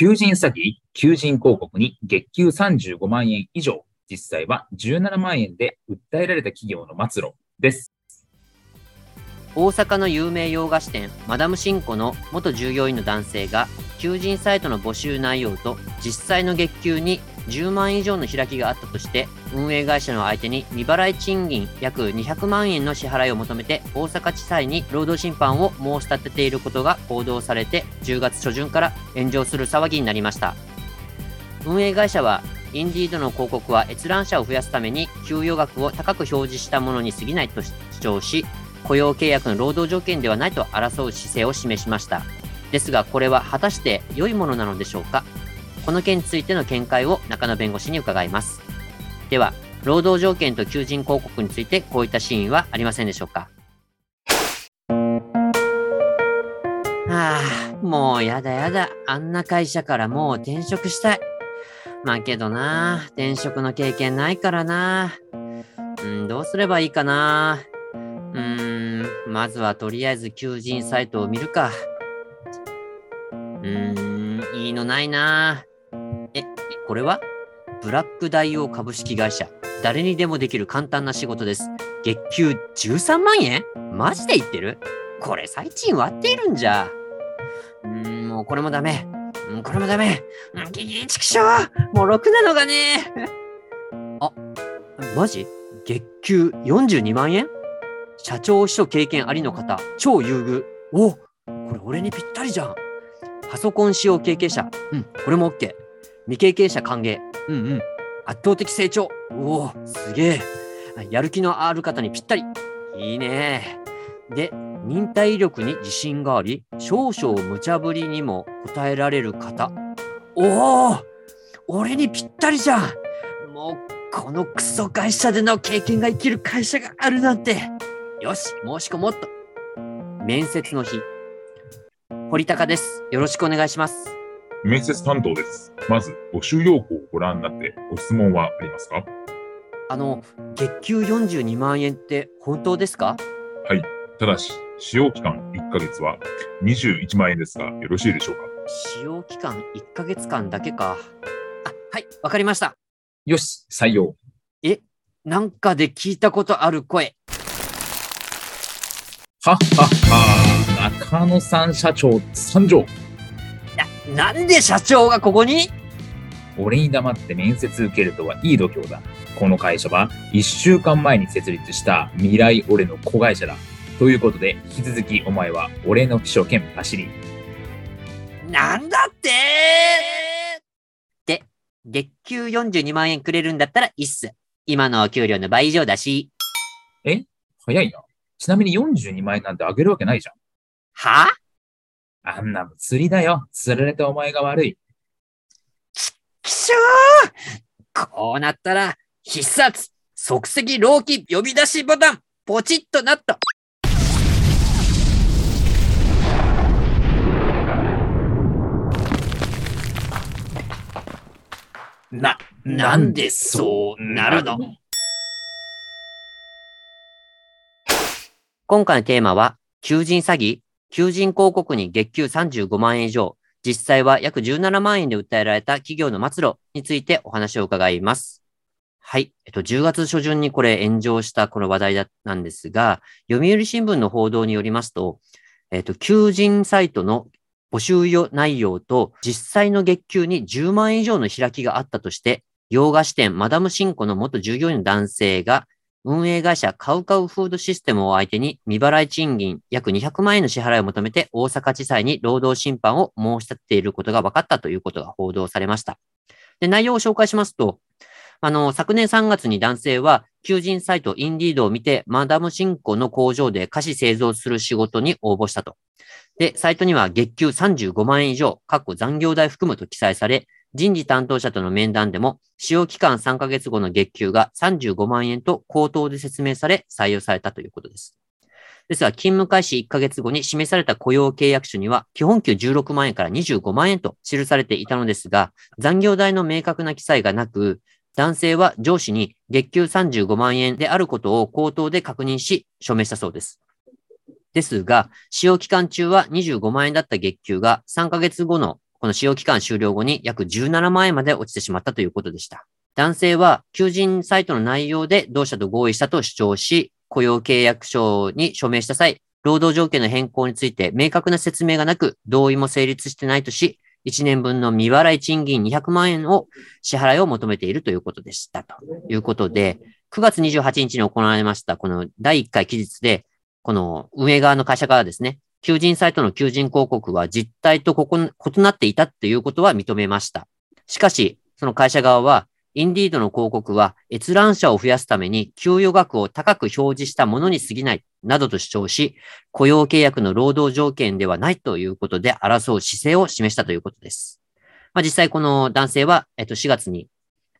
求人詐欺、求人広告に月給35万円以上、実際は17万円で訴えられた企業の末路です。大阪の有名洋菓子店マダムシンコの元従業員の男性が求人サイトの募集内容と実際の月給に10万以上の開きがあったとして運営会社の相手に未払い賃金約200万円の支払いを求めて大阪地裁に労働審判を申し立てていることが報道されて10月初旬から炎上する騒ぎになりました。運営会社はインディードの広告は閲覧者を増やすために給与額を高く表示したものに過ぎないと主張し雇用契約の労働条件ではないと争う姿勢を示しました。ですがこれは果たして良いものなのでしょうか？この件についての見解を中野弁護士に伺います。では労働条件と求人広告についてこういったシーンはありませんでしょうか？はあもうやだやだ。あんな会社からもう転職したい。まあけどな転職の経験ないからな。うんどうすればいいかな。うーんまずはとりあえず求人サイトを見るか。うーんいいのないな、これはブラック大王株式会社。誰にでもできる簡単な仕事です。月給13万円？マジで言ってる？これ最賃割っているんじゃ。うーん、もうこれもダメ。うん、これもダメ。うん、ギギチクショーもうろくなのがね。あ、マジ？月給42万円？社長秘書経験ありの方、超優遇。おこれ俺にぴったりじゃん。パソコン使用経験者。うん、これも OK。未経験者歓迎。うんうん。圧倒的成長。おお、すげえ。やる気のある方にぴったり。いいね。で、忍耐力に自信があり、少々無茶ぶりにも応えられる方。おお俺にぴったりじゃんもう、このクソ会社での経験が生きる会社があるなんて。よし、申し込もっと。面接の日。堀高です。よろしくお願いします。面接担当です。まず、募集要項をご覧になってご質問はありますか？あの、月給42万円って本当ですか？はい。ただし、使用期間1ヶ月は21万円ですが、よろしいでしょうか？使用期間1ヶ月間だけか。あ、はい、わかりました。よし、採用。え、なんかで聞いたことある声。はっはっは中野さん社長参上。な、なんで社長がここに？俺に黙って面接受けるとはいい度胸だ。この会社は1週間前に設立した未来俺の子会社だ。ということで、引き続きお前は俺の秘書兼パシリ。なんだって？で、月給42万円くれるんだったらいいっす。今のお給料の倍以上だし。早いな。ちなみに42万円なんてあげるわけないじゃん。は？ああんなの釣りだよ。釣られたお前が悪い。きしょーこうなったら、必殺即席老期呼び出しボタンポチッとなったな、なんでそうなるの？今回のテーマは、求人詐欺求人広告に月給35万円以上、実際は約17万円で訴えられた企業の末路についてお話を伺います。はい。えっと、10月初旬にこれ炎上したこの話題だなんですが、読売新聞の報道によりますと、えっと、求人サイトの募集内容と実際の月給に10万円以上の開きがあったとして、洋菓子店マダムシンコの元従業員の男性が運営会社カウカウフードシステムを相手に未払い賃金約200万円の支払いを求めて大阪地裁に労働審判を申し立てていることが分かったということが報道されました。で、内容を紹介しますと、あの、昨年3月に男性は、求人サイトインディードを見て、マダムシンコの工場で菓子製造する仕事に応募したと。で、サイトには月給35万円以上、かっこ残業代含むと記載され、人事担当者との面談でも、使用期間3ヶ月後の月給が35万円と口頭で説明され、採用されたということです。ですが、勤務開始1ヶ月後に示された雇用契約書には、基本給16万円から25万円と記されていたのですが、残業代の明確な記載がなく、男性は上司に月給35万円であることを口頭で確認し、署名したそうです。ですが、使用期間中は25万円だった月給が3ヶ月後のこの使用期間終了後に約17万円まで落ちてしまったということでした。男性は求人サイトの内容で同社と合意したと主張し、雇用契約書に署名した際、労働条件の変更について明確な説明がなく、同意も成立してないとし、1年分の未払い賃金200万円を支払いを求めているということでした。ということで、9月28日に行われましたこの第1回期日で、この運営側の会社側ですね、求人サイトの求人広告は実態とここ異なっていたということは認めました。しかし、その会社側は、インディードの広告は閲覧者を増やすために給与額を高く表示したものに過ぎない、などと主張し、雇用契約の労働条件ではないということで争う姿勢を示したということです。まあ、実際この男性は、えっと、4月に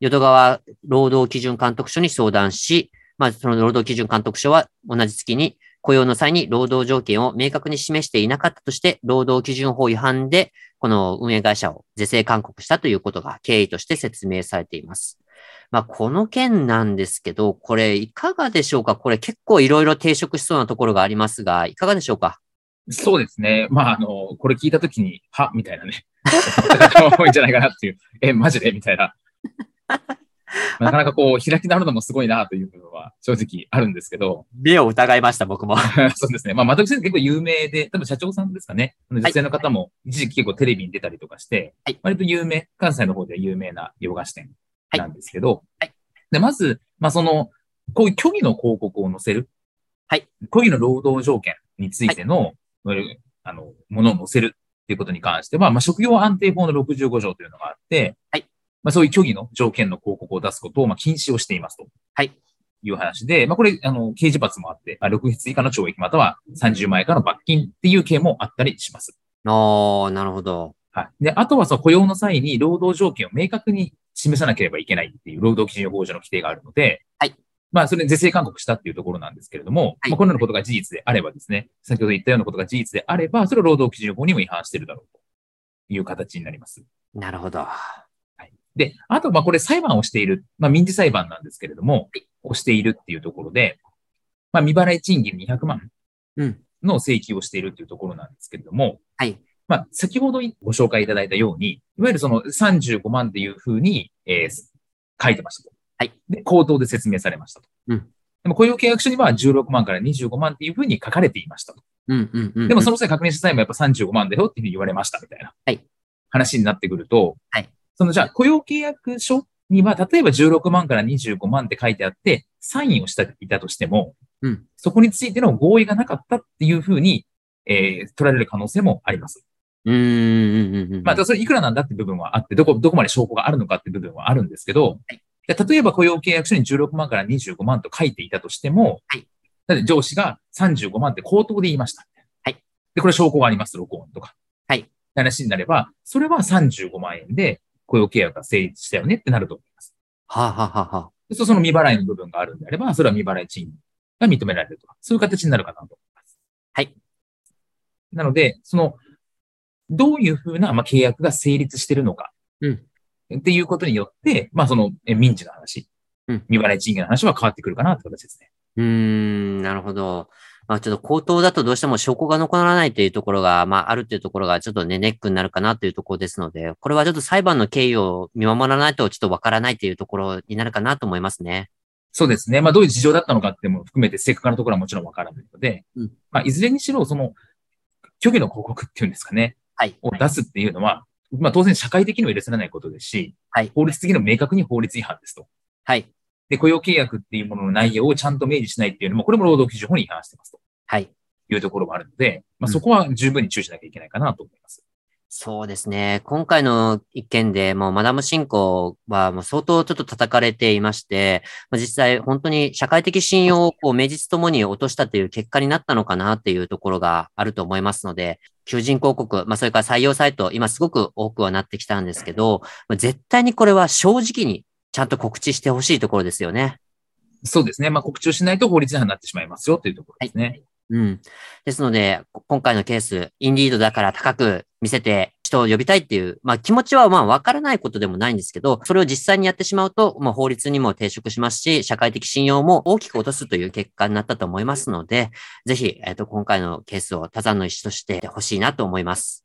淀川労働基準監督署に相談し、まあ、その労働基準監督署は同じ月に雇用の際に労働条件を明確に示していなかったとして、労働基準法違反で、この運営会社を是正勧告したということが経緯として説明されています。まあ、この件なんですけど、これいかがでしょうか？これ結構いろいろ抵触しそうなところがありますが、いかがでしょうか？そうですね。まあ、あの、これ聞いたときに、は？みたいなね。多いんじゃないかなっていう。え、マジで？みたいな。なかなかこう、開き直るのもすごいなというのは正直あるんですけど。目を疑いました、僕も。そうですね。まあ、窓口先生結構有名で、多分社長さんですかね。女性の方も一時期結構テレビに出たりとかして、はい、割と有名、関西の方では有名な洋菓子店なんですけど、はい、で、まず、まあ、その、こういう虚偽の広告を載せる。はい。虚偽の労働条件についての、はい、あの、ものを載せるっていうことに関しては、まあ、職業安定法の65条というのがあって、はい。まあ、そういう虚偽の条件の広告を出すことを、まあ、禁止をしていますと。はい。いう話で、まあ、これ、あの、刑事罰もあって、まあ、6月以下の懲役または30万円以下の罰金っていう刑もあったりします。ああ、なるほど。はい。で、あとはその雇用の際に労働条件を明確に示さなければいけないっていう労働基準法上の規定があるので、はい。まあ、それ是正勧告したっていうところなんですけれども、はい、まあ、このようなことが事実であればですね、先ほど言ったようなことが事実であれば、それは労働基準法にも違反しているだろうという形になります。なるほど。で、あと、ま、これ裁判をしている、まあ、民事裁判なんですけれども、をしているっていうところで、まあ、未払い賃金200万の請求をしているっていうところなんですけれども、はい。まあ、先ほどご紹介いただいたように、いわゆるその35万っていうふうに、えー、書いてましたと。はい。で、口頭で説明されましたと。うん。でも雇用契約書には16万から25万っていうふうに書かれていましたと。うんうんうん、うん、でもその際確認した際もやっぱ35万だよっていうふうに言われましたみたいな。はい。話になってくると、はい。そのじゃあ雇用契約書には、例えば16万から25万って書いてあって、サインをしたいたとしても、うん、そこについての合意がなかったっていうふうに、えー、取られる可能性もあります。うん。まあ、それいくらなんだって部分はあって、どこ、どこまで証拠があるのかって部分はあるんですけど、はい、例えば雇用契約書に16万から25万と書いていたとしても、はい、だって上司が35万って口頭で言いました。はい。で、これ証拠があります、録音とか。はい。話になれば、それは35万円で、雇用契約が成立したよねってなると思います。はあ、はあははあ、その未払いの部分があるんであれば、それは未払い賃金が認められるとか、そういう形になるかなと思います。はい。なので、その、どういうふうな、まあ、契約が成立しているのか、うん。っていうことによって、まあ、その、民事の話、うん。未払い賃金の話は変わってくるかなって形ですね。うーん、なるほど。まあ、ちょっと口頭だとどうしても証拠が残らないというところが、まあ、あるというところがちょっとね、ネックになるかなというところですので、これはちょっと裁判の経緯を見守らないとちょっとわからないというところになるかなと思いますね。そうですね。まあ、どういう事情だったのかっても含めて正確なところはもちろんわからないので、うん、まあ、いずれにしろ、その、虚偽の広告っていうんですかね。はい。を出すっていうのは、まあ、当然社会的には許されないことですし、はい。法律的にも明確に法律違反ですと。はい。で、雇用契約っていうものの内容をちゃんと明示しないっていうのも、これも労働基準法に違反してますと。はい。いうところもあるので、まあ、そこは十分に注意しなきゃいけないかなと思います。そうですね。今回の一件で、もうマダム信仰はもう相当ちょっと叩かれていまして、まあ実際本当に社会的信用をこう名実ともに落としたという結果になったのかなっていうところがあると思いますので、求人広告、まあそれから採用サイト、今すごく多くはなってきたんですけど、まあ絶対にこれは正直にちゃんと告知してほしいところですよね。そうですね。まあ、告知をしないと法律違反になってしまいますよというところですね。うん。ですので、こ今回のケース、インディードだから高く見せて人を呼びたいっていう、まあ気持ちはまあわからないことでもないんですけど、それを実際にやってしまうと、まあ法律にも抵触しますし、社会的信用も大きく落とすという結果になったと思いますので、ぜひ、えっ、と、今回のケースを他山の石としてほしいなと思います。